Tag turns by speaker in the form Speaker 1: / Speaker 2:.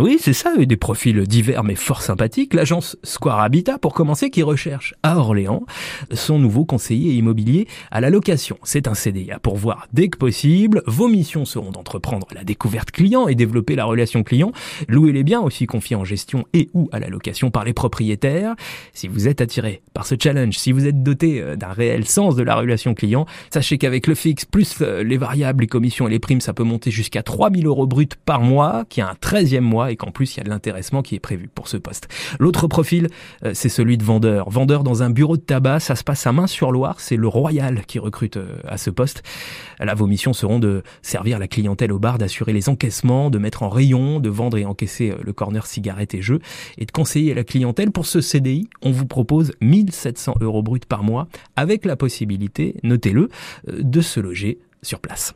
Speaker 1: Oui, c'est ça, des profils divers mais fort sympathiques. L'agence Square Habitat, pour commencer, qui recherche à Orléans son nouveau conseiller immobilier à la location. C'est un CDI à pourvoir dès que possible. Vos missions seront d'entreprendre la découverte client et développer la relation client, louer les biens aussi confiés en gestion et ou à la location par les propriétaires. Si vous êtes attiré par ce challenge, si vous êtes doté euh, d'un réel sens de la relation client, sachez qu'avec le fixe plus euh, les variables, les commissions et les primes, ça peut monter jusqu'à 3000 euros bruts par mois, qui a un 13e mois et qu'en plus il y a de l'intéressement qui est prévu pour ce poste. L'autre profil, euh, c'est celui de vendeur. Vendeur dans un bureau de tabac, ça se passe à Main-sur-Loire, c'est le Royal qui recrute euh, à ce poste. Là, vos missions seront de servir la clientèle au bar, d'assurer les encaissements, de mettre en rayon, de vendre et encaisser euh, le corner cigarettes et jeux, et de conseiller la clientèle. Pour ce CDI, on vous propose 1700 euros bruts par mois, avec la possibilité, notez-le, de se loger sur place.